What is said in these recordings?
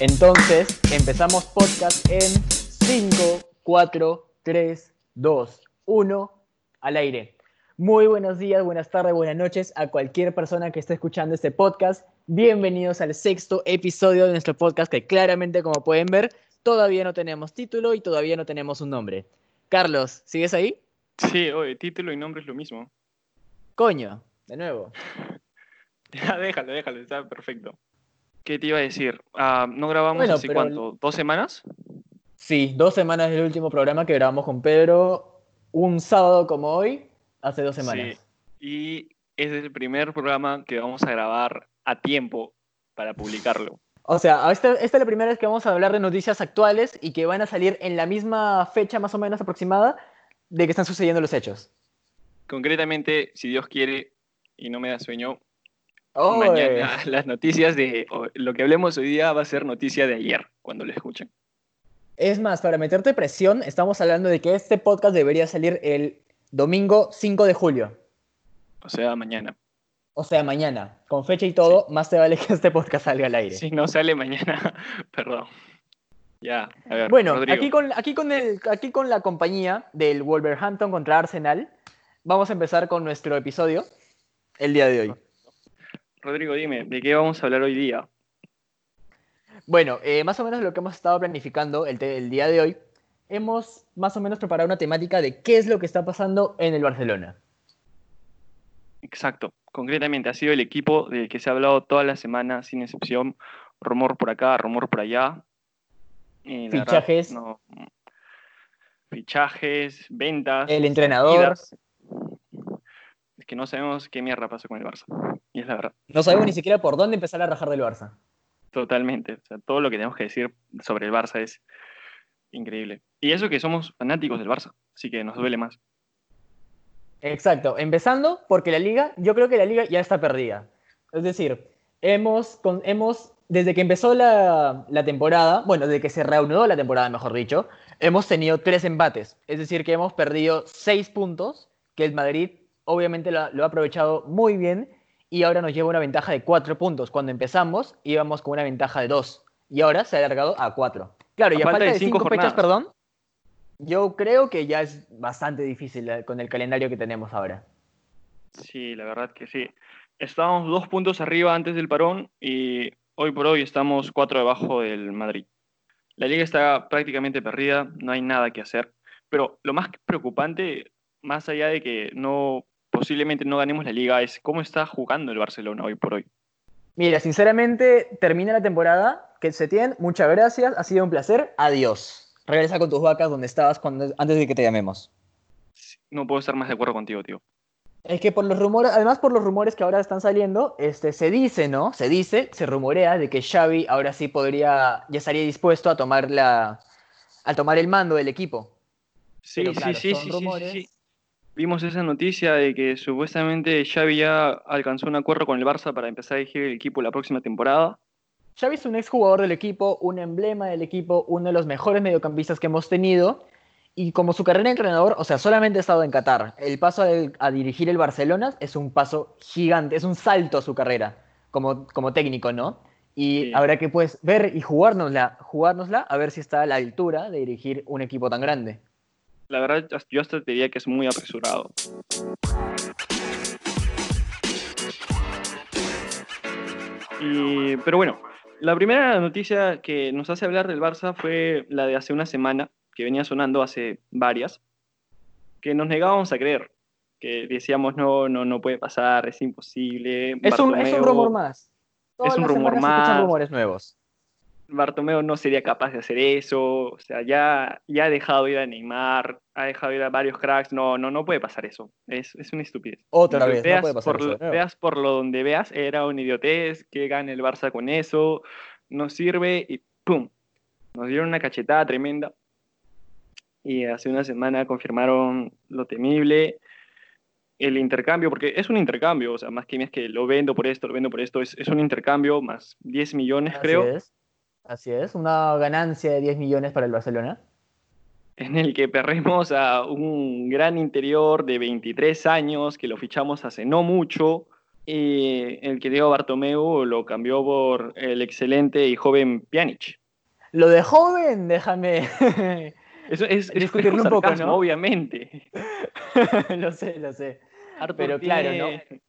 Entonces, empezamos podcast en 5, 4, 3, 2, 1, al aire. Muy buenos días, buenas tardes, buenas noches a cualquier persona que esté escuchando este podcast. Bienvenidos al sexto episodio de nuestro podcast que claramente, como pueden ver, todavía no tenemos título y todavía no tenemos un nombre. Carlos, ¿sigues ahí? Sí, oye, título y nombre es lo mismo. Coño, de nuevo. Ya, déjalo, déjalo, está perfecto. ¿Qué te iba a decir? Ah, ¿No grabamos hace cuánto? ¿Dos semanas? Sí, dos semanas del último programa que grabamos con Pedro, un sábado como hoy, hace dos semanas. Sí, y es el primer programa que vamos a grabar a tiempo para publicarlo. O sea, esta, esta, es la primera vez que vamos a hablar de noticias actuales y que van a salir en la misma fecha más o menos aproximada de que están sucediendo los hechos. Concretamente, si Dios quiere y no me da sueño, mañana las noticias de lo que hablemos hoy día va a ser noticia de ayer, cuando lo escuchen. Es más, para meterte presión, estamos hablando de que este podcast debería salir el domingo 5 de julio. O sea, mañana. O sea, mañana. Con fecha y todo, más te vale que este podcast salga al aire. Si no sale mañana, perdón. Ya, a ver. Bueno, aquí con, aquí, con el, aquí con la compañía del Wolverhampton contra Arsenal, vamos a empezar con nuestro episodio el día de hoy. Rodrigo, dime, ¿de qué vamos a hablar hoy día? Bueno, eh, más o menos lo que hemos estado planificando el, el, día de hoy, hemos más o menos preparado una temática de qué es lo que está pasando en el Barcelona. Exacto, concretamente ha sido el equipo del que se ha hablado toda la semana, sin excepción, rumor por acá, rumor por allá. fichajes. fichajes, ventas. El entrenador que no sabemos qué mierda pasó con el Barça. Y es la verdad. No sabemos ni siquiera por dónde empezar a rajar del Barça. Totalmente. O sea, todo lo que tenemos que decir sobre el Barça es increíble. Y eso que somos fanáticos del Barça, así que nos duele más. Exacto. Empezando porque la liga, yo creo que la liga ya está perdida. Es decir, hemos, hemos desde que empezó la, la, temporada, bueno, desde que se reanudó la temporada, mejor dicho, hemos tenido tres empates. Es decir, que hemos perdido seis puntos, que el Madrid obviamente lo, ha aprovechado muy bien y ahora nos lleva una ventaja de cuatro puntos. Cuando empezamos íbamos con una ventaja de dos y ahora se ha alargado a cuatro. Claro, y a falta, de cinco, fechas, perdón, yo creo que ya es bastante difícil eh, con el calendario que tenemos ahora. Sí, la verdad que sí. Estábamos dos puntos arriba antes del parón y hoy por hoy estamos cuatro debajo del Madrid. La liga está prácticamente perdida, no hay nada que hacer. Pero lo más preocupante, más allá de que no posiblemente no ganemos la liga es cómo está jugando el Barcelona hoy por hoy. Mira, sinceramente, termina la temporada. Que se tiene, muchas gracias, ha sido un placer. Adiós. Regresa con tus vacas donde estabas antes de que te llamemos. No puedo estar más de acuerdo contigo, tío. Es que por los rumores, además por los rumores que ahora están saliendo, este, se dice, ¿no? Se dice, se rumorea de que Xavi ahora sí podría, ya estaría dispuesto a tomar la, a tomar el mando del equipo. Sí, sí, sí, sí, sí, vimos esa noticia de que supuestamente Xavi ya alcanzó un acuerdo con el Barça para empezar a dirigir el equipo la próxima temporada. Xavi es un exjugador del equipo, un emblema del equipo, uno de los mejores mediocampistas que hemos tenido. Y como su carrera de entrenador, o sea, solamente ha estado en Qatar. El paso a, dirigir el Barcelona es un paso gigante, es un salto a su carrera como, como técnico, ¿no? Y habrá que pues ver y jugárnosla, jugárnosla a ver si está a la altura de dirigir un equipo tan grande la verdad yo hasta te diría que es muy apresurado. pero bueno, la primera noticia que nos hace hablar del Barça fue la de hace una semana, que venía sonando hace varias, que nos negábamos a creer, que decíamos no, no, no puede pasar, es imposible. Es, un, rumor más. es un rumor más. rumores nuevos. Bartomeu no sería capaz de hacer eso, o sea, ya, ya ha dejado ir a Neymar, ha dejado ir a varios cracks, no, no, no puede pasar eso, es, es una estupidez. Otra vez, veas, no puede pasar por, eso, veas por lo donde veas, era un idiotez, que gane el Barça con eso, no sirve y ¡pum! Nos dieron una cachetada tremenda y hace una semana confirmaron lo temible, el intercambio, porque es un intercambio, o sea, más que es que lo vendo por esto, lo vendo por esto, es, es un intercambio más 10 millones, creo. Es. Así es, una ganancia de 10 millones para el Barcelona. En el que perdemos a un gran interior de 23 años, que lo fichamos hace no mucho. Y el que Diego Bartomeu lo cambió por el excelente y joven Pjanic. Lo de joven, déjame Eso es, discutirlo un poco, ¿no? obviamente. lo sé, lo sé. Arthur Pero claro, ¿no? 23,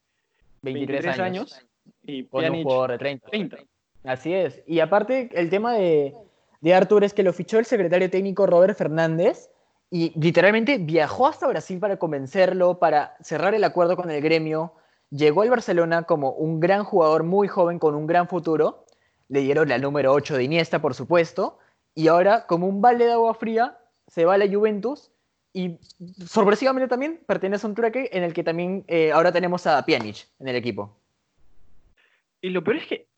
23 años. años y Con un Pjanic jugador de 30. 30. Así es. Y aparte, el tema de, de Arthur es que lo fichó el secretario técnico Robert Fernández y literalmente viajó hasta Brasil para convencerlo, para cerrar el acuerdo con el gremio. Llegó al Barcelona como un gran jugador muy joven con un gran futuro. Le dieron la número 8 de Iniesta, por supuesto. Y ahora, como un balde de agua fría, se va a la Juventus y sorpresivamente también pertenece a un trueque en el que también eh, ahora tenemos a Pjanic en el equipo. Y lo peor es que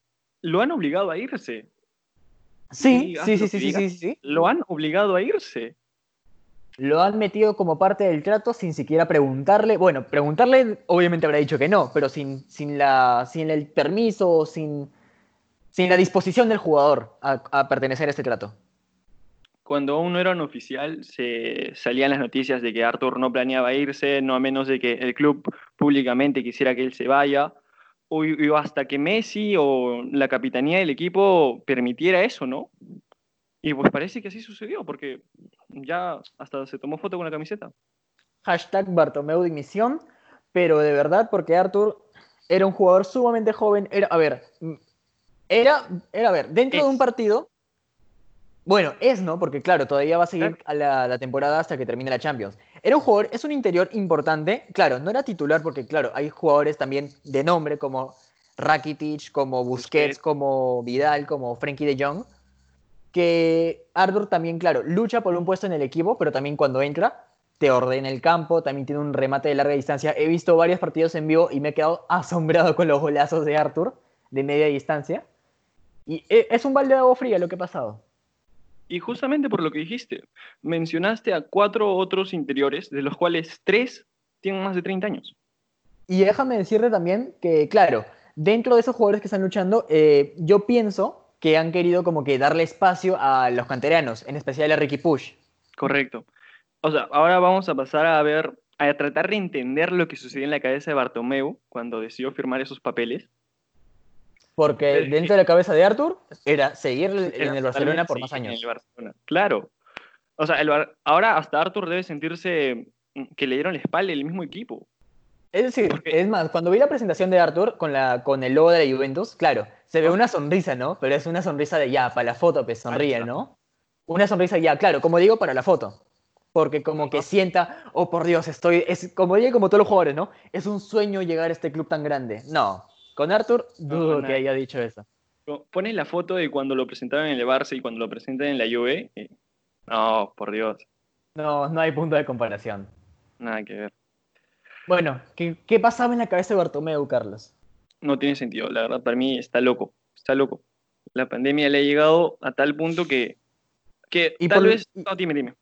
lo han obligado a irse. Sí, Sí, sí, sí, sí, sí. Lo han obligado a irse. Lo han metido como parte del trato sin siquiera preguntarle. Bueno, preguntarle obviamente habrá dicho que no, pero sin, sin, la, sin el permiso, sin, sin la disposición del jugador a, a pertenecer a este trato. Cuando aún no era un oficial, se salían las noticias de que Arthur no planeaba irse, no a menos de que el club públicamente quisiera que él se vaya, o, hasta que Messi o la capitanía del equipo permitiera eso, ¿no? Y pues parece que así sucedió, porque ya hasta se tomó foto con la camiseta. Hashtag Bartomeu dimisión, pero de verdad, porque Arthur era un jugador sumamente joven. Era, a ver, era, era a ver, dentro de un partido. Bueno, es, ¿no? Porque claro, todavía va a seguir Claro. a la, la temporada hasta que termine la Champions. Era un jugador, es un interior importante. Claro, no era titular porque, claro, hay jugadores también de nombre como Rakitic, como Busquets, como Vidal, como Frenkie de Jong. Que Arthur también, claro, lucha por un puesto en el equipo, pero también cuando entra te ordena el campo, también tiene un remate de larga distancia. He visto varios partidos en vivo y me he quedado asombrado con los golazos de Arthur de media distancia. Y e- es un balde de agua fría lo que ha pasado. Y justamente por lo que dijiste, mencionaste a cuatro otros interiores, de los cuales tres tienen más de 30 años. Y déjame decirte también que, claro, dentro de esos jugadores que están luchando, eh, yo pienso que han querido como que darle espacio a los canteranos, en especial a Ricky Push. Correcto. O sea, ahora vamos a pasar a ver, a tratar de entender lo que sucedió en la cabeza de Bartomeu cuando decidió firmar esos papeles. Porque dentro de la cabeza de Arthur era seguir en Era el Barcelona por más sí, en años. el Barcelona. Claro. O sea, el Bar- ahora hasta Arthur debe sentirse mm, que le dieron la espalda el mismo equipo. Es decir, Porque- es más, cuando vi la presentación de Arthur con, la, con el logo de la Juventus, claro, se ve una sonrisa, ¿no? Pero es una sonrisa de ya, para la foto, pues sonríe. ¿no? Una sonrisa ya, claro, como digo, para la foto. Porque como que sienta, oh por Dios, estoy, es como digo, como todos los jugadores, ¿no? Es un sueño llegar a este club tan grande. No, con Arthur dudo que haya dicho eso. Pones la foto de cuando lo presentaron en el Barça y cuando lo presentan en la Juve. y- No, por Dios, No, no hay punto de comparación. nada que ver. Bueno, ¿qué, qué pasaba en la cabeza de Bartomeu, Carlos? No tiene sentido, la verdad, para mí está loco, está loco. La pandemia le ha llegado a tal punto que, que Y tal por- vez... No, dime, dime.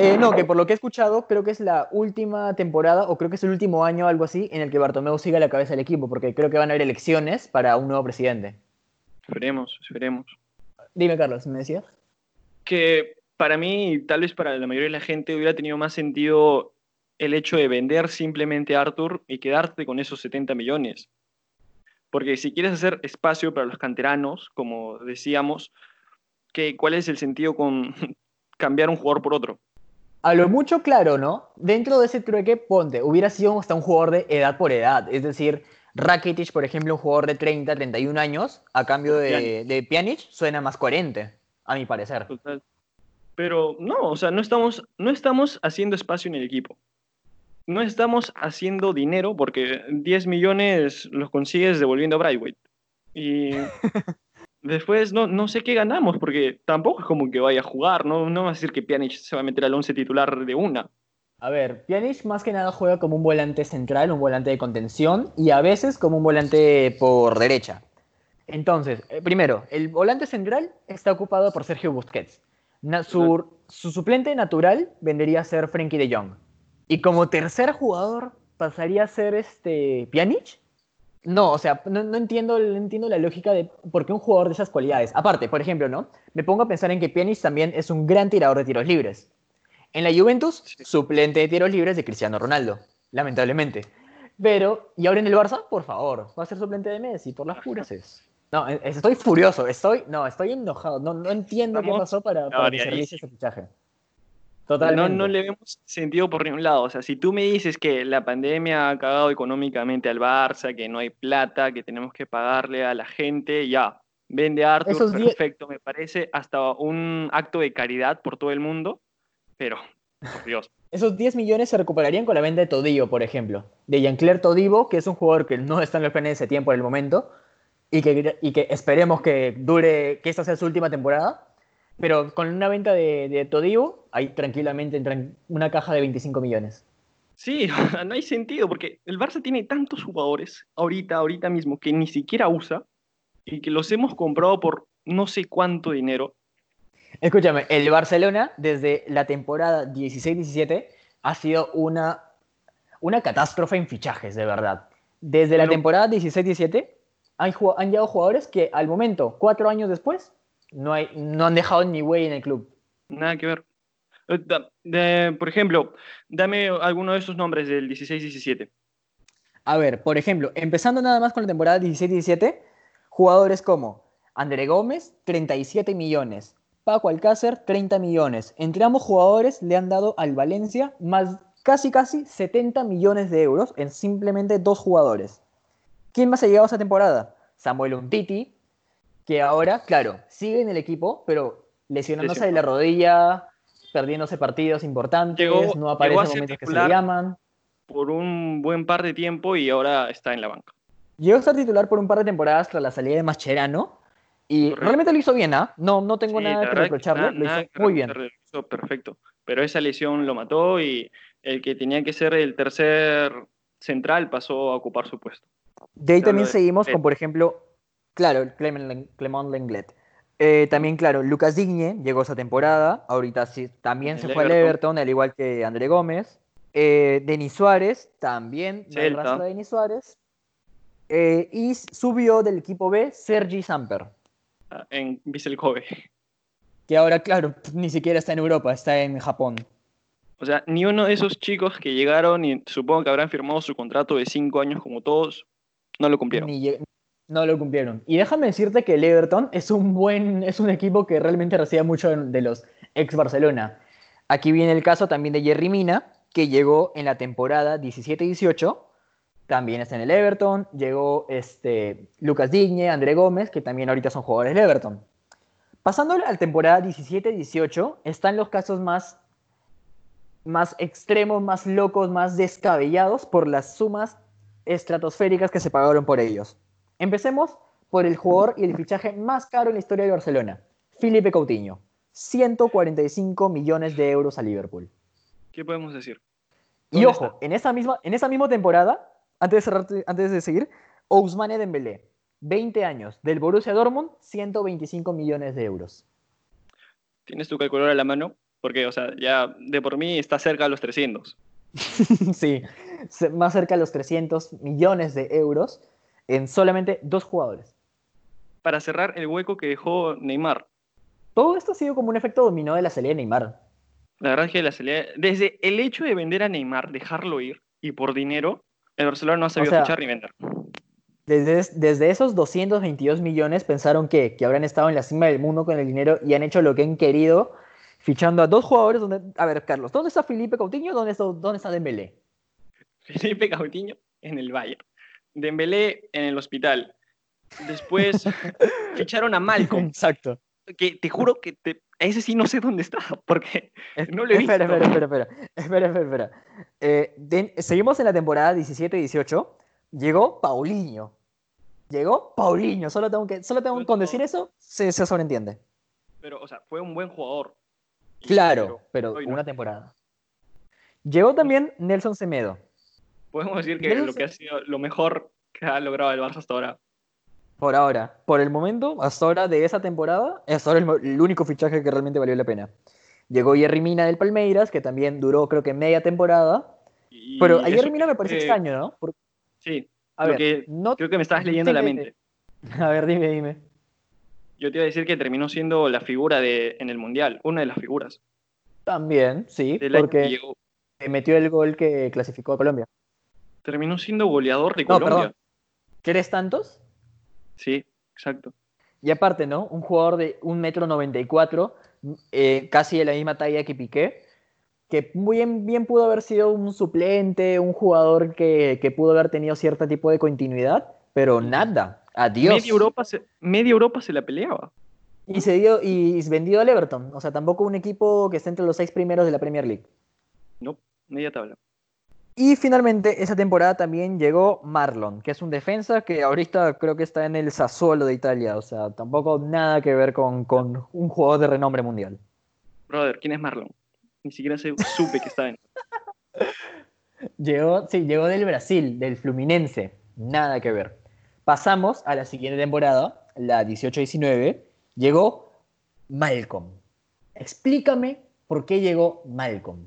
Eh, no, que por lo que he escuchado, creo que es la última temporada, o creo que es el último año, algo así, en el que Bartomeu siga la cabeza del equipo, porque creo que van a haber elecciones para un nuevo presidente. Esperemos, esperemos. Dime, Carlos, ¿me decías? que para mí, tal vez para la mayoría de la gente, hubiera tenido más sentido el hecho de vender simplemente a Arthur y quedarte con esos 70 millones. Porque si quieres hacer espacio para los canteranos, como decíamos, que, ¿cuál es el sentido con cambiar un jugador por otro? A lo mucho claro, ¿no? Dentro de ese trueque, ponte, hubiera sido hasta un jugador de edad por edad. Es decir, Rakitic, por ejemplo, un jugador de 30, 31 años, a cambio de, de Pjanic, suena más coherente, a mi parecer. Total. Pero no, o sea, no estamos, no estamos haciendo espacio en el equipo. No estamos haciendo dinero porque 10 millones los consigues devolviendo a Brightway. Y después no, no sé qué ganamos porque tampoco es como que vaya a jugar, no, no va a decir que Pjanic se va a meter al 11 titular de una. A ver, Pjanic más que nada juega como un volante central, un volante de contención y a veces como un volante por derecha. Entonces, eh, primero, el volante central está ocupado por Sergio Busquets. Su, su suplente natural vendría a ser Frenkie de Jong. Y como tercer jugador pasaría a ser este Pjanic. No, o sea, no, no entiendo, no entiendo la lógica de por qué un jugador de esas cualidades. Aparte, por ejemplo, ¿no? Me pongo a pensar en que Pjanic también es un gran tirador de tiros libres. En la Juventus, suplente de tiros libres de Cristiano Ronaldo, lamentablemente. Pero, ¿y ahora en el Barça? Por favor, va a ser suplente de Messi, por las puras es. No, es- estoy furioso, estoy, no, estoy enojado, no, no entiendo qué pasó para, para que se realice ese fichaje. Totalmente. No, no le vemos sentido por ningún lado. O sea, si tú me dices que la pandemia ha cagado económicamente al Barça, que no hay plata, que tenemos que pagarle a la gente, ya. Vende a Arthur, Esos perfecto, me parece hasta un acto de caridad por todo el mundo, pero, por Dios. Esos 10 millones se recuperarían con la venta de Todivo, por ejemplo. De Jean-Claire Todivo, que es un jugador que no está en los planes de tiempo por el momento y que, y que esperemos que dure, que esta sea su última temporada. Pero con una venta de, de Todivo, ahí tranquilamente entran una caja de 25 millones. Sí, no hay sentido, porque el Barça tiene tantos jugadores ahorita, ahorita mismo, que ni siquiera usa y que los hemos comprado por no sé cuánto dinero. Escúchame, el Barcelona desde la temporada 16-17 ha sido una, una catástrofe en fichajes, de verdad. Desde la temporada 16-17 han, han llegado jugadores que al momento, cuatro años después, no, hay, no han dejado ni huella en el club. Nada que ver. Eh, da- de- por ejemplo, dame alguno de esos nombres del 16-17. A ver, por ejemplo, empezando nada más con la temporada 16-17, jugadores como André Gómez, 37 millones, Paco Alcácer, 30 millones. Entre ambos jugadores le han dado al Valencia más casi casi 70 millones de euros en simplemente dos jugadores. ¿Quién más ha llegado esa temporada? Samuel Umtiti, que ahora, claro, sigue en el equipo, pero lesionándose de la rodilla, perdiéndose partidos importantes, Llegó- no aparece en momentos que se le llaman. Por un buen par de tiempo y ahora está en la banca. Llegó a ser titular por un par de temporadas tras la salida de Mascherano y Correcto. realmente lo hizo bien, ¿ah? No, no tengo Sí, nada que reprocharle, lo hizo muy bien. lo hizo perfecto. Pero esa lesión lo mató y el que tenía que ser el tercer central pasó a ocupar su puesto. De ahí también de seguimos con, por ejemplo, claro, Clement, Len- Clement Lenglet. Eh, también, claro, Lucas Digne llegó esa temporada. Ahorita sí, también se fue al Everton. Everton, al igual que André Gómez. Eh, Denis Suárez, también, de Denis Suárez. Eh, y subió del equipo B Sergi Samper, ah, En Vissel Kobe. que ahora, claro, ni siquiera está en Europa, está en Japón. O sea, ni uno de esos chicos que llegaron y supongo que habrán firmado su contrato de cinco años como todos, no lo cumplieron. Ni no lo cumplieron. Y déjame decirte que el Everton es un buen, es un equipo que realmente recibe mucho de, los ex Barcelona. Aquí viene el caso también de Jerry Mina, que llegó en la temporada 17-18, también está en el Everton, llegó este, Lucas Digne, André Gómez, que también ahorita son jugadores del Everton. Pasando a la temporada 17-18, están los casos más, más extremos, más locos, más descabellados por las sumas estratosféricas que se pagaron por ellos. Empecemos por el jugador y el fichaje más caro en la historia de Barcelona, Felipe Coutinho. 145 millones de euros a Liverpool. ¿Qué podemos decir? Y ¿Dónde ojo, está? en esa, misma, en esa misma temporada, antes de, cerrar, antes de seguir, Ousmane Dembélé, 20 años, del Borussia Dortmund, 125 millones de euros. ¿Tienes tu calculadora a la mano? Porque, o sea, ya de por mí está cerca de los 300. sí, más cerca de los 300 millones de euros en solamente dos jugadores. Para cerrar el hueco que dejó Neymar. Todo esto ha sido como un efecto dominó de la salida de Neymar. La verdad es que la salida, desde el hecho de vender a Neymar, dejarlo ir, y por dinero, el Barcelona no ha sabido sea, fichar ni vender. Desde, desde esos 222 millones pensaron que, que habrán estado en la cima del mundo con el dinero y han hecho lo que han querido, fichando a dos jugadores. Donde, a ver, Carlos, ¿dónde está Felipe Coutinho? ¿Dónde está, dónde está Dembélé? Felipe Coutinho en el Bayern. Dembélé en el hospital. Después ficharon a Malcolm, Exacto. que te juro que te- ese sí no sé dónde está, porque no lo he espera, visto. espera, espera, espera, espera, espera, espera. Eh, de- seguimos en la temporada 17-18. Llegó Paulinho. Llegó Paulinho. Solo tengo que, solo tengo con decir eso, se, se sobreentiende. pero, o sea, fue un buen jugador. Y- Claro, pero no. una temporada. Llegó también Nelson Semedo. Podemos decir que lo que ha sido lo mejor que ha logrado el Barça hasta ahora. Por ahora, por el momento, hasta ahora de esa temporada, es ahora el, el único fichaje que realmente valió la pena. Llegó Jerry Mina del Palmeiras, que también duró creo que media temporada. Y Pero a Jerry Mina me parece eh, extraño, ¿no? Porque, Sí, a ver, que no... creo que me estabas leyendo la mente. A ver, dime, dime. Yo te iba a decir que terminó siendo la figura de, en el Mundial, una de las figuras. También, sí, porque llegó. metió el gol que clasificó a Colombia. Terminó siendo goleador de No, Colombia. perdón. ¿Querés tantos? Sí, exacto. Y aparte, ¿no? Un jugador de 1,94 m, eh, casi de la misma talla que Piqué, que muy bien, bien pudo haber sido un suplente, un jugador que, que pudo haber tenido cierto tipo de continuidad, pero nada. Adiós. Media Europa, se, media Europa se la peleaba. Y se dio y y vendido al Everton. O sea, tampoco un equipo que esté entre los seis primeros de la Premier League. No, media tabla. Y finalmente, esa temporada también llegó Marlon, que es un defensa que ahorita creo que está en el Sassuolo de Italia. O sea, tampoco nada que ver con, con un jugador de renombre mundial. Brother, ¿quién es Marlon? Ni siquiera se- supe que estaba en. Llegó, sí, llegó del Brasil, del Fluminense. Nada que ver. Pasamos a la siguiente temporada, la 18-19. Llegó Malcolm. Explícame por qué llegó Malcolm.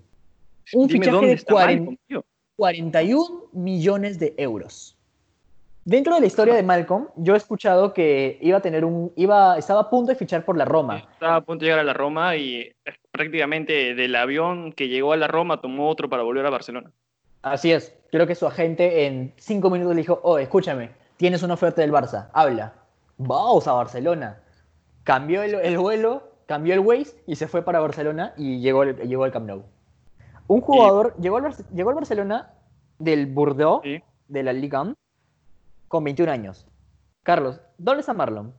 Un Dime fichaje dónde de está 40 Malcolm, tío. 41 millones de euros. Dentro de la historia de Malcolm, yo he escuchado que iba a tener un, iba, estaba a punto de fichar por la Roma. Estaba a punto de llegar a la Roma y eh, prácticamente del avión que llegó a la Roma tomó otro para volver a Barcelona. Así es. Creo que su agente en cinco minutos le dijo, oh, escúchame, tienes una oferta del Barça, habla. Vamos a Barcelona. Cambió el, el vuelo, cambió el Waze y se fue para Barcelona y llegó, al- llegó al Camp Nou. Un jugador llegó, al, Bar- llegó al Barcelona del Bordeaux, Sí. de la Ligue 1, con 21 años. Carlos, ¿dónde está Marlon?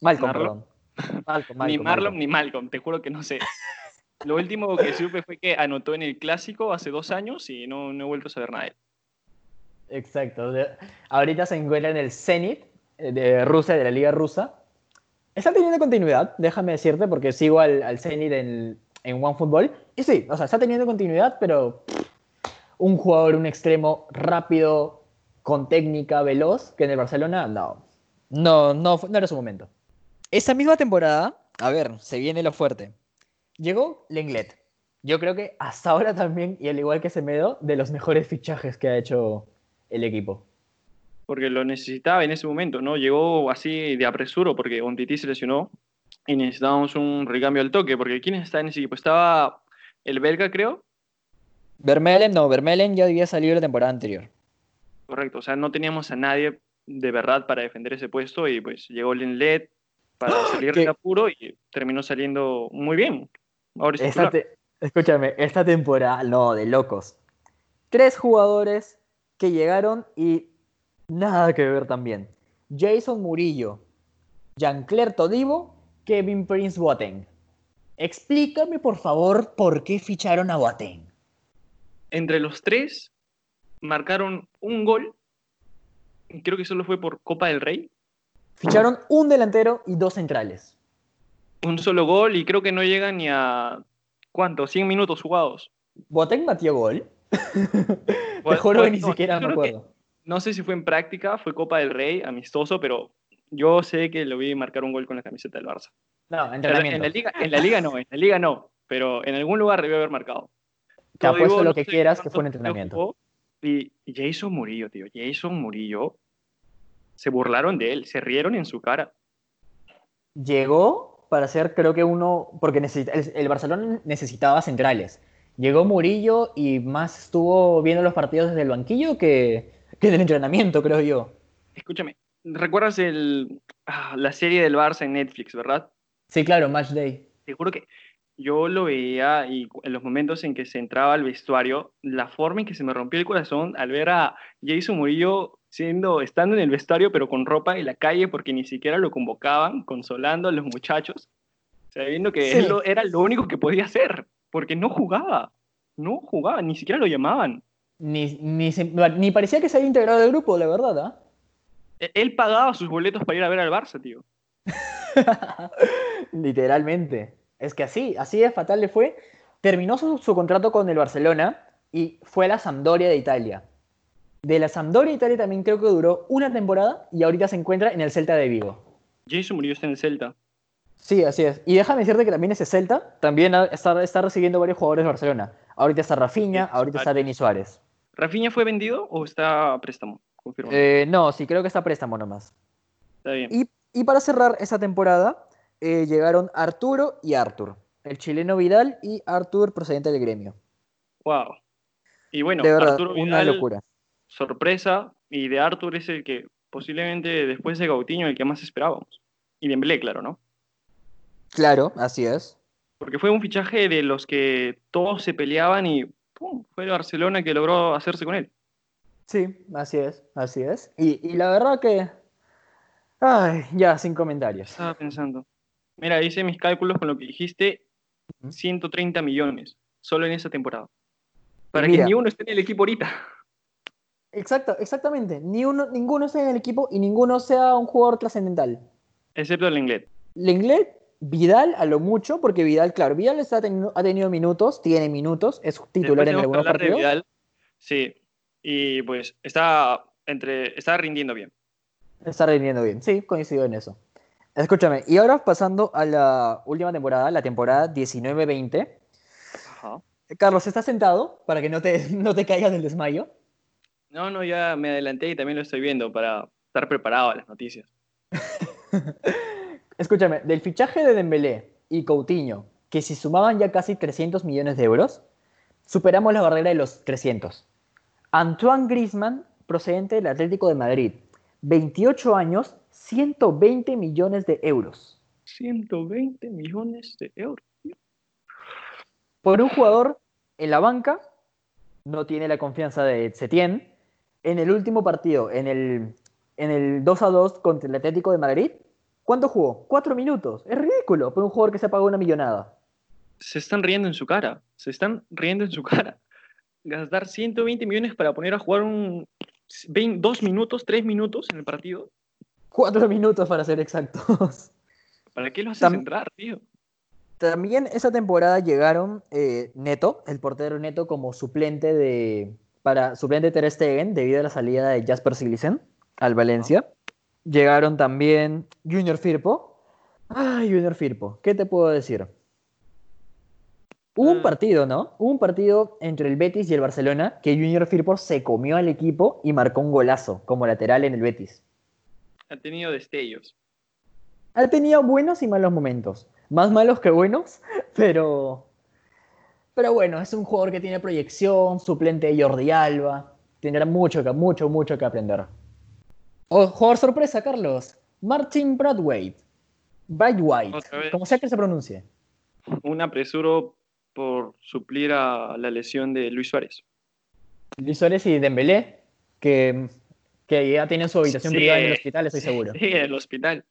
Malcolm, ¿Marlon? perdón. Malcolm, ni Malcolm, Marlon Malcolm. ni Malcolm, te juro que no sé. Lo último que supe fue que anotó en el clásico hace dos años y no, no he vuelto a saber nada de él. Exacto. ahorita se encuentra en el Zenit eh, de Rusia, de la Liga Rusa. Está teniendo continuidad, déjame decirte, porque sigo al, al Zenit en, en OneFootball. Y sí, o sea, está teniendo continuidad, pero pff, un jugador, un extremo rápido, con técnica, veloz, que en el Barcelona, no. No, no era su momento. Esa misma temporada, a ver, se viene lo fuerte. Llegó Lenglet. Yo creo que hasta ahora también, y al igual que Semedo, de los mejores fichajes que ha hecho el equipo. Porque lo necesitaba en ese momento, ¿no? Llegó así de apresuro porque Ontiti se lesionó y necesitábamos un recambio al toque. Porque ¿quién está en ese equipo? Estaba el belga, creo. Vermelen, no, Vermelen ya había salido la temporada anterior. Correcto, o sea, no teníamos a nadie de verdad para defender ese puesto y pues llegó Lenglet para salir ¿Qué? de apuro y terminó saliendo muy bien. Ahora es Esta titular. te- escúchame, esta temporada, no, de locos. Tres jugadores que llegaron y nada que ver también. Jason Murillo, Jean-Claire Todibo, Kevin Prince Boateng. Explícame, por favor, por qué ficharon a Boateng. Entre los tres marcaron un gol. Creo que solo fue por Copa del Rey. Ficharon un delantero y dos centrales. Un solo gol y creo que no llegan ni a. ¿Cuánto? 100 minutos jugados. ¿Boateng batió gol? Te juro que ni no, siquiera me que- acuerdo. No sé si fue en práctica, fue Copa del Rey, amistoso, pero yo sé que lo vi marcar un gol con la camiseta del Barça. No, entrenamiento. en, la liga, en la liga no, en la liga no, pero en algún lugar debió haber marcado. Te Todibo, apuesto lo no que quieras que fue un entrenamiento. Y Jason Murillo, tío, Jason Murillo, se burlaron de él, se rieron en su cara. llegó para ser, creo que uno, porque necesita- el, el Barcelona necesitaba centrales. Llegó Murillo y más estuvo viendo los partidos desde el banquillo que, que en el entrenamiento, creo yo. Escúchame, ¿recuerdas el, ah, la serie del Barça en Netflix, verdad? Sí, claro, Match Day. Te juro que yo lo veía y en los momentos en que se entraba al vestuario, la forma en que se me rompió el corazón al ver a Jason Murillo siendo, estando en el vestuario pero con ropa en la calle porque ni siquiera lo convocaban, consolando a los muchachos, sabiendo que Sí. él lo- era lo único que podía hacer, porque no jugaba, no jugaba, ni siquiera lo llamaban. Ni, ni, se- ni parecía que se había integrado al grupo, la verdad. ¿ah? Él pagaba sus boletos para ir a ver al Barça, tío. Literalmente. Es que así, así de fatal le fue. Terminó su, su contrato con el Barcelona y fue a la Sampdoria de Italia. De la Sampdoria de Italia también creo que duró una temporada y ahorita se encuentra en el Celta de Vigo. Jason Murillo está en el Celta. Sí, así es. Y déjame decirte que también ese Celta también está, está recibiendo varios jugadores de Barcelona. Ahorita está Rafinha, ahorita está. Denis Suárez. ¿Rafinha fue vendido o está a préstamo? Eh, no, sí, creo que está préstamo nomás. está bien. Y, y para cerrar esa temporada, eh, llegaron Arturo y Artur. El chileno Vidal y Artur procedente del gremio. Wow. Y bueno, de verdad, una locura. sorpresa y de Arthur es el que posiblemente después de Gautiño el que más esperábamos. Y Dembélé, claro, ¿no? Claro, así es. Porque fue un fichaje de los que todos se peleaban y ¡pum! fue el Barcelona que logró hacerse con él. Sí, así es, así es. Y, y la verdad que... Ay, ya, sin comentarios. Estaba pensando. Mira, hice mis cálculos con lo que dijiste, 130 millones, solo en esa temporada. Para Mira. que ni uno esté en el equipo ahorita. Exacto, exactamente. Ni uno, ninguno esté en el equipo y ninguno sea un jugador trascendental. Excepto el inglés. Lenglet, Vidal a lo mucho, porque Vidal, claro, Vidal está ha tenido minutos, tiene minutos, es titular en algunos partidos. Vidal. Sí, y pues está, entre, está rindiendo bien. Está rindiendo bien, sí, coincido en eso. Escúchame, y ahora pasando a la última temporada, la temporada 19-20. Ajá. Carlos, ¿estás sentado para que no te, no te caigas del desmayo? No, no, ya me adelanté y también lo estoy viendo para estar preparado a las noticias. Escúchame, del fichaje de Dembélé y Coutinho, que si sumaban ya casi 300 millones de euros, superamos la barrera de los 300. Antoine Griezmann, procedente del Atlético de Madrid, 28 años, 120 millones de euros. 120 millones de euros. Por un jugador en la banca, no tiene la confianza de Setien. En el último partido, en el, en el 2 a 2 contra el Atlético de Madrid, ¿cuánto jugó? Cuatro minutos. Es ridículo por un jugador que se pagó una millonada. Se están riendo en su cara. Se están riendo en su cara. Gastar 120 millones para poner a jugar un 20 dos minutos, tres minutos en el partido. Cuatro minutos para ser exactos. ¿Para qué lo haces Tam- entrar, tío? También esa temporada llegaron eh, Neto, el portero Neto, como suplente de para suplente de Ter Stegen debido a la salida de Jasper Cillesen al Valencia. Llegaron también Junior Firpo. Ay, Junior Firpo, ¿qué te puedo decir? Hubo un Mm. partido, ¿no? Hubo un partido entre el Betis y el Barcelona que Junior Firpo se comió al equipo y marcó un golazo como lateral en el Betis. Ha tenido destellos. Ha tenido buenos y malos momentos. Más malos que buenos, pero. Pero bueno, es un jugador que tiene proyección, suplente de Jordi Alba. Tendrá mucho, que- mucho, mucho que aprender. Oh, jugador sorpresa, Carlos. Martin Bradway. White, Otra vez. como sea que se pronuncie. Un apresuro por suplir a la lesión de Luis Suárez. Luis Suárez y Dembélé, que, que ya tienen su habitación Sí, privada en el hospital, estoy sí, seguro. Sí, en el hospital.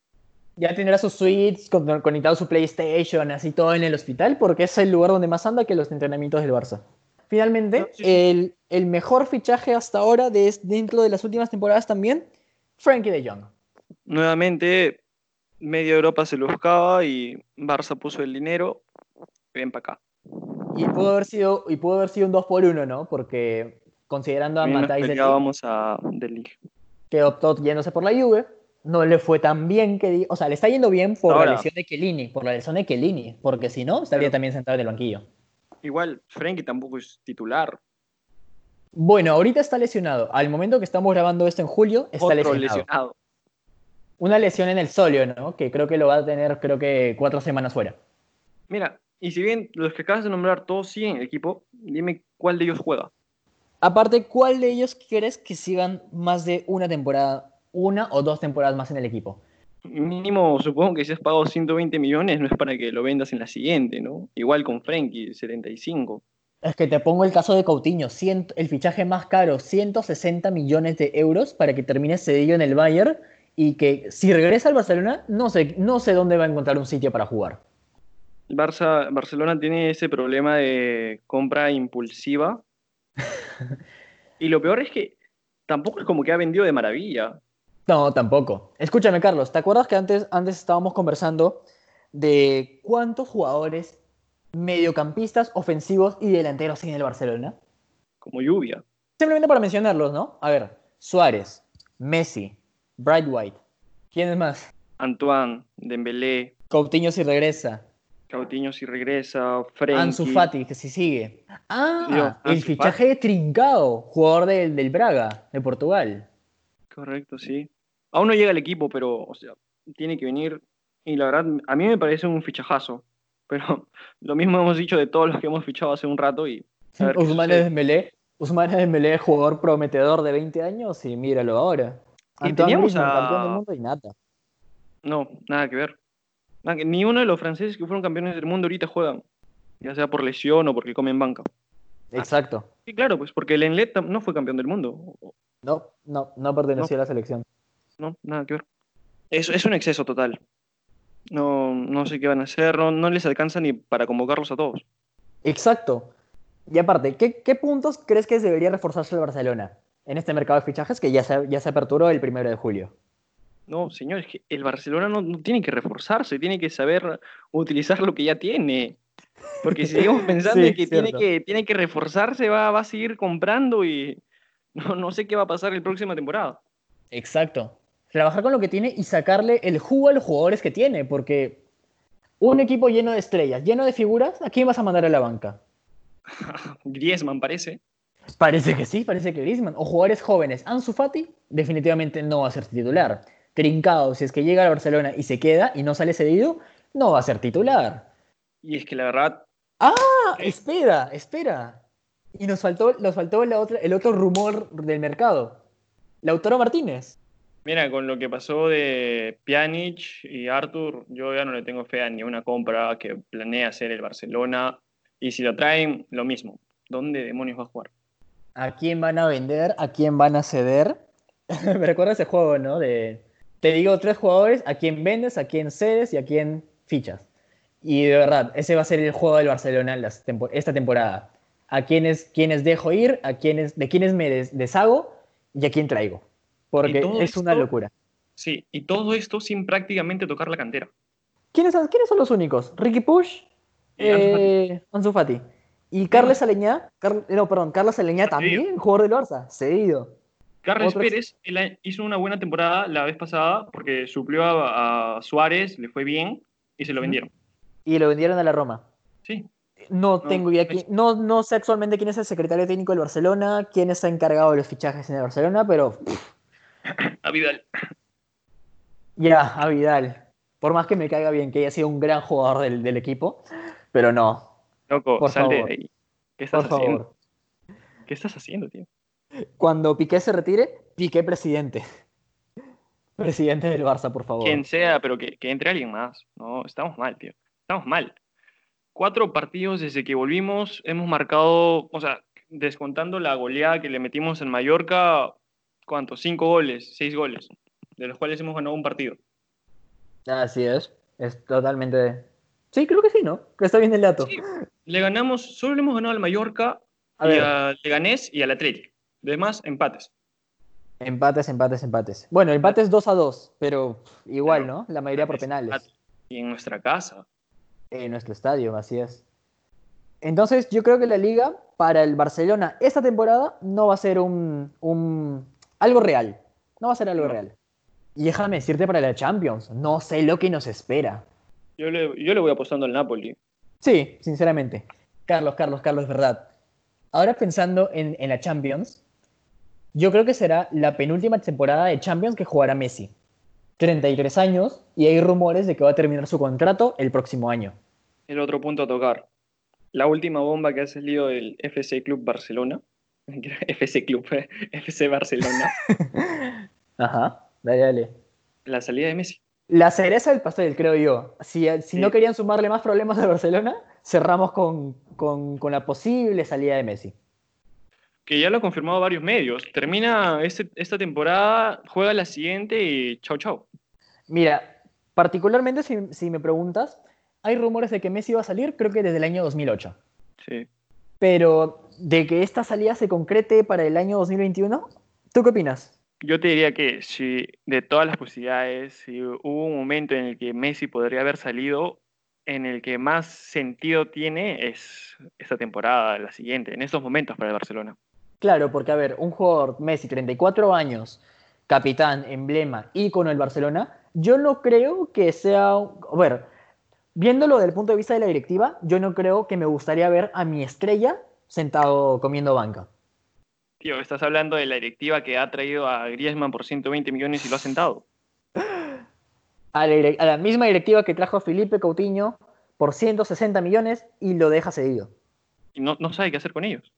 Ya tendrá sus suites, con- conectado su PlayStation, así todo en el hospital, porque es el lugar donde más anda que los entrenamientos del Barça. Finalmente, No, sí, sí. el, el mejor fichaje hasta ahora de, dentro de las últimas temporadas también, Frankie de Jong. Nuevamente, media Europa se lo buscaba y Barça puso el dinero. Ven para acá. Y pudo haber sido, y pudo haber sido un 2 por 1 ¿no? Porque considerando a peleábamos a que optó yéndose por la Juve, no le fue tan bien que... O sea, le está yendo bien por la lesión de Chiellini, por la lesión de Chiellini, porque si no, estaría también sentado en el banquillo. Igual, Frenkie tampoco es titular. Bueno, ahorita está lesionado. Al momento que estamos grabando esto en julio, está Otro lesionado. lesionado. Una lesión en el solio, ¿no? Que creo que lo va a tener, creo que cuatro semanas fuera. Mira, y si bien los que acabas de nombrar todos siguen en el equipo, dime cuál de ellos juega. Aparte, ¿cuál de ellos quieres que sigan más de una temporada, una o dos temporadas más en el equipo? Mínimo, supongo que si has pagado 120 millones no es para que lo vendas en la siguiente, ¿no? Igual con Frenkie, 75. Es que te pongo el caso de Coutinho, el fichaje más caro, 160 millones de euros para que termine cedido en el Bayern y que si regresa al Barcelona, no sé, no sé dónde va a encontrar un sitio para jugar. Barça, Barcelona tiene ese problema de compra impulsiva. y lo peor es que tampoco es como que ha vendido de maravilla. No, tampoco. Escúchame, Carlos, ¿te acuerdas que antes, antes estábamos conversando de cuántos jugadores mediocampistas, ofensivos y delanteros en el Barcelona? Como lluvia. Simplemente para mencionarlos, ¿no? A ver, Suárez, Messi, Bright White. ¿Quién es más? Antoine, Dembélé, Coutinho si regresa. Coutinho si regresa, Frenkie. Ansu Fati, que si sigue. Ah, Dios, el fichaje de Trincao, jugador del, del Braga, de Portugal. Correcto, sí. Aún no llega al equipo, pero, o sea, tiene que venir. Y la verdad, a mí me parece un fichajazo. Pero lo mismo hemos dicho de todos los que hemos fichado hace un rato y... sucede. Dembélé, Usman Dembélé, jugador prometedor de 20 años, y míralo ahora. Y Antoine teníamos Griezmann, a- campeón del mundo y nada. No, nada que ver. Que- Ni uno de los franceses que fueron campeones del mundo ahorita juegan. Ya sea por lesión o porque comen banca. Exacto. Sí, claro, pues porque el Enlet no fue campeón del mundo. No, no, no pertenecía a la selección. No, nada que ver. Es, es un exceso total. No, no sé qué van a hacer, no, no les alcanza ni para convocarlos a todos. Exacto. Y aparte, ¿qué, qué puntos crees que debería reforzarse el Barcelona en este mercado de fichajes que ya se, ya se aperturó el primero de julio? No, señor, es que el Barcelona no, no tiene que reforzarse, tiene que saber utilizar lo que ya tiene. Porque si seguimos pensando Sí, que tiene, que tiene que reforzarse, va, va a seguir comprando y no, no sé qué va a pasar la próxima temporada. Exacto. Trabajar con lo que tiene y sacarle el jugo a los jugadores que tiene, porque un equipo lleno de estrellas, lleno de figuras, ¿a quién vas a mandar a la banca? Griezmann parece. Parece que sí, parece que Griezmann. O jugadores jóvenes. Ansu Fati definitivamente no va a ser titular. Trincado, si es que llega al Barcelona y se queda y no sale cedido, no va a ser titular. Y es que la verdad, Ah, espera, espera. Y nos faltó, nos faltó la otra, el otro rumor del mercado. Lautaro Martínez. mira, con lo que pasó de Pjanic y Arthur, yo ya no le tengo fe a ni una compra que planea hacer el Barcelona. Y si lo traen, lo mismo. ¿Dónde demonios va a jugar? ¿A quién van a vender? ¿A quién van a ceder? Me recuerda ese juego, ¿no? De, te digo tres jugadores, a quién vendes, a quién cedes y a quién fichas. Y de verdad, ese va a ser el juego del Barcelona las esta temporada. A quiénes, quiénes dejo ir, a quiénes, de quiénes me des- deshago y a quién traigo. Porque es una locura. Sí, y todo esto sin prácticamente tocar la cantera. ¿Quiénes, son- quiénes son los únicos? Ricky Push, Y Ansu Fati. eh, Ansu Fati. Y Carles Aleñá, Car- no, perdón, Carlos Aleñá también, jugador del Barça, cedido. Carles Pérez él hizo una buena temporada la vez pasada porque suplió a, a Suárez, le fue bien y se lo vendieron. Y lo vendieron a la Roma. Sí, No, No, tengo idea. quién- No, no sé actualmente quién es el secretario técnico del Barcelona, quién está encargado de los fichajes en el Barcelona, pero a Vidal. ya, a Vidal. Por más que me caiga bien que haya sido un gran jugador del, del equipo, pero no, Loco, Por sal de ahí. ¿Qué estás por haciendo? favor. ¿Qué estás haciendo, tío? Cuando Piqué se retire, Piqué presidente. Presidente del Barça, por favor. Quien sea, pero que, que entre alguien más. No, estamos mal, tío. Estamos mal. Cuatro partidos desde que volvimos, hemos marcado, o sea, descontando la goleada que le metimos en Mallorca, ¿cuánto? Cinco goles, seis goles, de los cuales hemos ganado un partido. Así es. Es totalmente. Sí, creo que sí, ¿no? Que está bien el dato. Sí, le ganamos, solo le hemos ganado al Mallorca A y ver. al Leganés y al Atlético. Demás, empates. Empates, empates, empates. Bueno, empates 2 a 2, pero igual, ¿no? La mayoría por penales. Y en nuestra casa. En nuestro estadio, así es. Entonces, yo creo que la liga para el Barcelona esta temporada no va a ser un, un- algo real. No va a ser algo No. real. Y déjame decirte para la Champions, no sé lo que nos espera. Yo le, yo le voy apostando al Napoli. Sí, sinceramente. Carlos, Carlos, Carlos, verdad. Ahora pensando en, en la Champions, yo creo que será la penúltima temporada de Champions que jugará Messi. 33 años y hay rumores de que va a terminar su contrato el próximo año. El otro punto a tocar. La última bomba que ha salido del FC Club Barcelona. FC Club, FC Barcelona. Ajá, dale, dale. La salida de Messi. La cereza del pastel, creo yo. Si, si no querían sumarle más problemas a Barcelona, cerramos con, con- con la posible salida de Messi. Que ya lo han confirmado varios medios. Termina este- esta temporada, juega la siguiente y chau chau. Mira, particularmente si, si me preguntas, hay rumores de que Messi va a salir, creo que desde el año 2008. Sí. Pero de que esta salida se concrete para el año 2021, ¿tú qué opinas? Yo te diría que si de todas las posibilidades, si hubo un momento en el que Messi podría haber salido, en el que más sentido tiene es esta temporada, la siguiente, en estos momentos para el Barcelona. Claro, porque a ver, un jugador, Messi, 34 años, capitán, emblema, ícono del Barcelona, yo no creo que sea, a ver, viéndolo desde el punto de vista de la directiva, yo no creo que me gustaría ver a mi estrella sentado comiendo banca. Tío, estás hablando de la directiva que ha traído a Griezmann por 120 millones y lo ha sentado. A la, direc- a la misma directiva que trajo a Felipe Coutinho por 160 millones y lo deja cedido. Y no, no sabe qué hacer con ellos.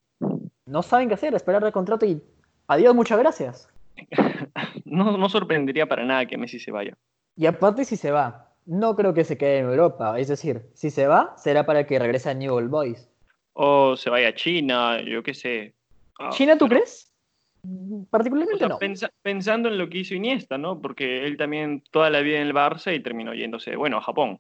No saben qué hacer, esperar el contrato y adiós, muchas gracias. no, no sorprendería para nada que Messi se vaya. Y aparte si se va, no creo que se quede en Europa. Es decir, si se va, será para que regrese a New Old Boys. O se vaya a China, yo qué sé. Ah, ¿China tú crees? Particularmente o sea, no. pensando en lo que hizo Iniesta, ¿no? Porque él también toda la vida en el Barça y terminó yéndose, bueno, a Japón.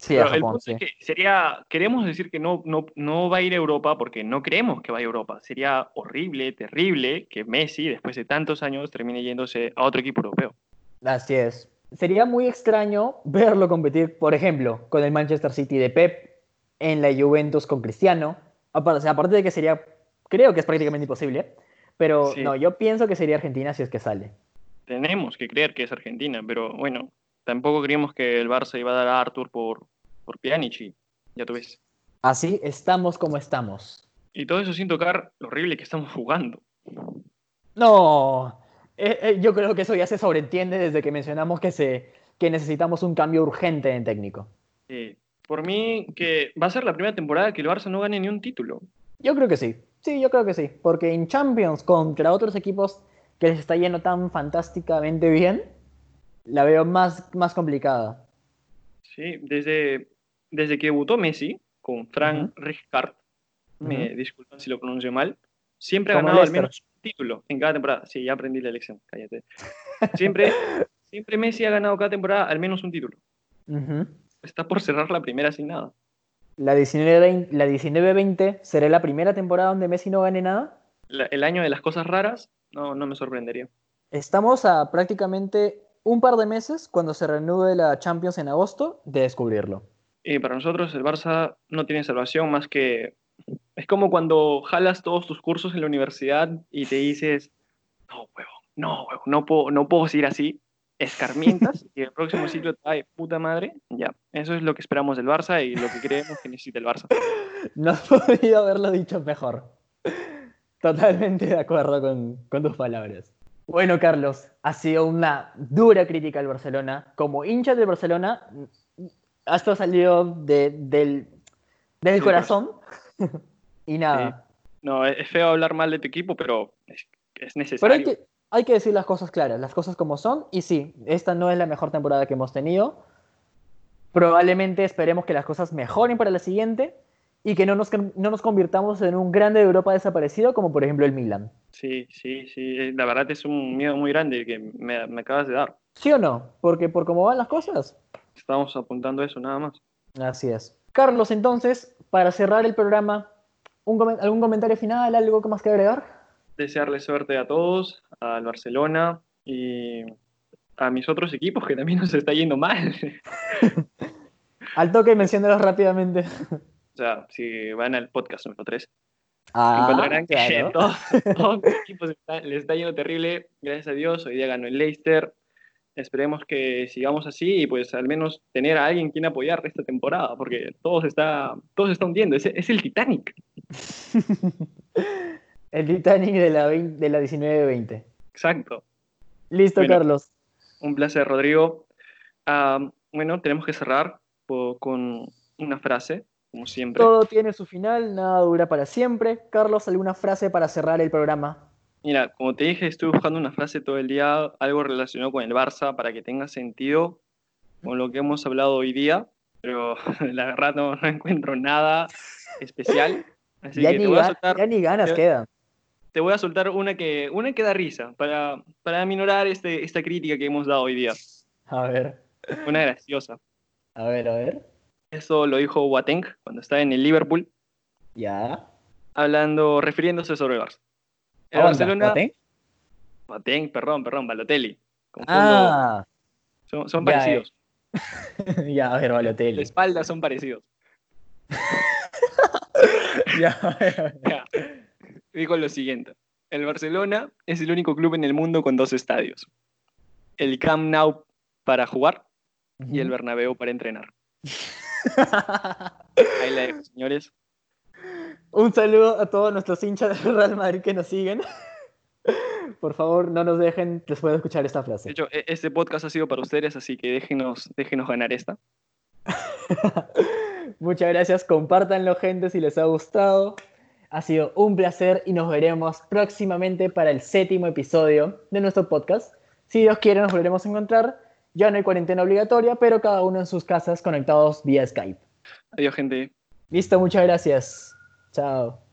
Sí, a Japón, sí. que sería, queremos decir que no, no, no va a ir a Europa porque no creemos que vaya a Europa. Sería horrible, terrible que Messi, después de tantos años, termine yéndose a otro equipo europeo. Así es. Sería muy extraño verlo competir, por ejemplo, con el Manchester City de Pep, en la Juventus con Cristiano. Aparte, aparte de que sería, creo que es prácticamente imposible, pero no, yo pienso que sería Argentina si es que sale. Tenemos que creer que es Argentina, pero bueno, tampoco creíamos que el Barça iba a dar a Arthur por, por Pjanic ya tú ves. Así estamos como estamos. Y todo eso sin tocar lo horrible que estamos jugando. No, eh, eh, yo creo que eso ya se sobreentiende desde que mencionamos que, se, que necesitamos un cambio urgente en técnico. Sí, por mí que va a ser la primera temporada que el Barça no gane ni un título. Yo creo que sí, sí, yo creo que sí, porque en Champions contra otros equipos que les está yendo tan fantásticamente bien, la veo más, más complicada. Sí, desde, desde que debutó Messi con Frank Rijkaard, me disculpan si lo pronuncio mal, siempre ha ganado al menos un título en cada temporada. Sí, ya aprendí la lección, cállate. Siempre, siempre Messi ha ganado cada temporada al menos un título. Está por cerrar la primera sin nada. ¿La 19-20 será la primera temporada donde Messi no gane nada? el año de las cosas raras, no, no me sorprendería. Estamos a prácticamente un par de meses, cuando se reanude la Champions en agosto, de descubrirlo. Y para nosotros el Barça no tiene salvación más que... Es como cuando jalas todos tus cursos en la universidad y te dices, no, huevo, no, huevo, no puedo, no puedo seguir así. Escarmientas y el próximo ciclo ay, puta madre. Ya, eso es lo que esperamos del Barça y lo que creemos que necesita el Barça. No podido haberlo dicho mejor. Totalmente de acuerdo con, con tus palabras. Bueno, Carlos, ha sido una dura crítica al Barcelona. Como hincha del Barcelona, esto salido de, del, del corazón. y nada. No, es feo hablar mal de tu equipo, pero es, necesario. Pero hay que, hay que decir las cosas claras, las cosas como son. Y sí, esta no es la mejor temporada que hemos tenido. Probablemente esperemos que las cosas mejoren para la siguiente y que no nos, no nos convirtamos en un grande de Europa desaparecido como por ejemplo el Milan. Sí, sí, sí, eh, la verdad es un miedo muy grande que me, me acabas de dar. ¿Sí o no? Porque por cómo van las cosas. Estamos apuntando eso nada más. Así es. Carlos, entonces, para cerrar el programa, ¿algún comentario final, algo más que agregar? Desearle suerte a todos, al Barcelona y a mis otros equipos que también nos está yendo mal. al toque, menciónalos rápidamente. O sea, si van al podcast número 3, ah, encontrarán que todos, los equipos les está yendo terrible. Gracias a Dios, hoy día ganó el Leicester. Esperemos que sigamos así y pues al menos tener a alguien quien apoyar esta temporada, porque todo se está, todo se está hundiendo. Es, es el Titanic. el Titanic de la, de la 19-20. Exacto. Listo, Carlos. Un placer, Rodrigo. Ah, bueno, tenemos que cerrar con una frase como siempre. Todo tiene su final, nada dura para siempre. Carlos, ¿alguna frase para cerrar el programa? Mira, como te dije, estuve buscando una frase todo el día, algo relacionado con el Barça, para que tenga sentido con lo que hemos hablado hoy día, pero la verdad no, encuentro nada especial. Así ya, que ni te voy a soltar, ya ni ganas quedan. Te voy a soltar una que, una que da risa, para, para minorar este, esta crítica que hemos dado hoy día. A ver. Una graciosa. A ver, a ver. Eso lo dijo Boateng cuando estaba en el Liverpool. Ya. Hablando, refiriéndose sobre el Barça. El Barcelona. ¿Boateng? Boateng, perdón, perdón, Balotelli. Ah. Son, parecidos. ya, a ver, Balotelli. De espalda son parecidos. ya, ya. Dijo lo siguiente. El Barcelona es el único club en el mundo con dos estadios. El Camp Nou para jugar y el Bernabéu para entrenar. Ahí la dejo, señores. Un saludo a todos nuestros hinchas del Real Madrid que nos siguen. Por favor, no nos dejen después de escuchar esta frase. De hecho, e-, este podcast ha sido para ustedes, así que déjenos, déjenos ganar esta. Muchas gracias, compártanlo gente si les ha gustado. Ha sido un placer y nos veremos próximamente para el séptimo episodio de nuestro podcast. Si Dios quiere, nos volveremos a encontrar. Ya no hay cuarentena obligatoria, pero cada uno en sus casas conectados vía Skype. Adiós, gente. Listo, muchas gracias. Chao.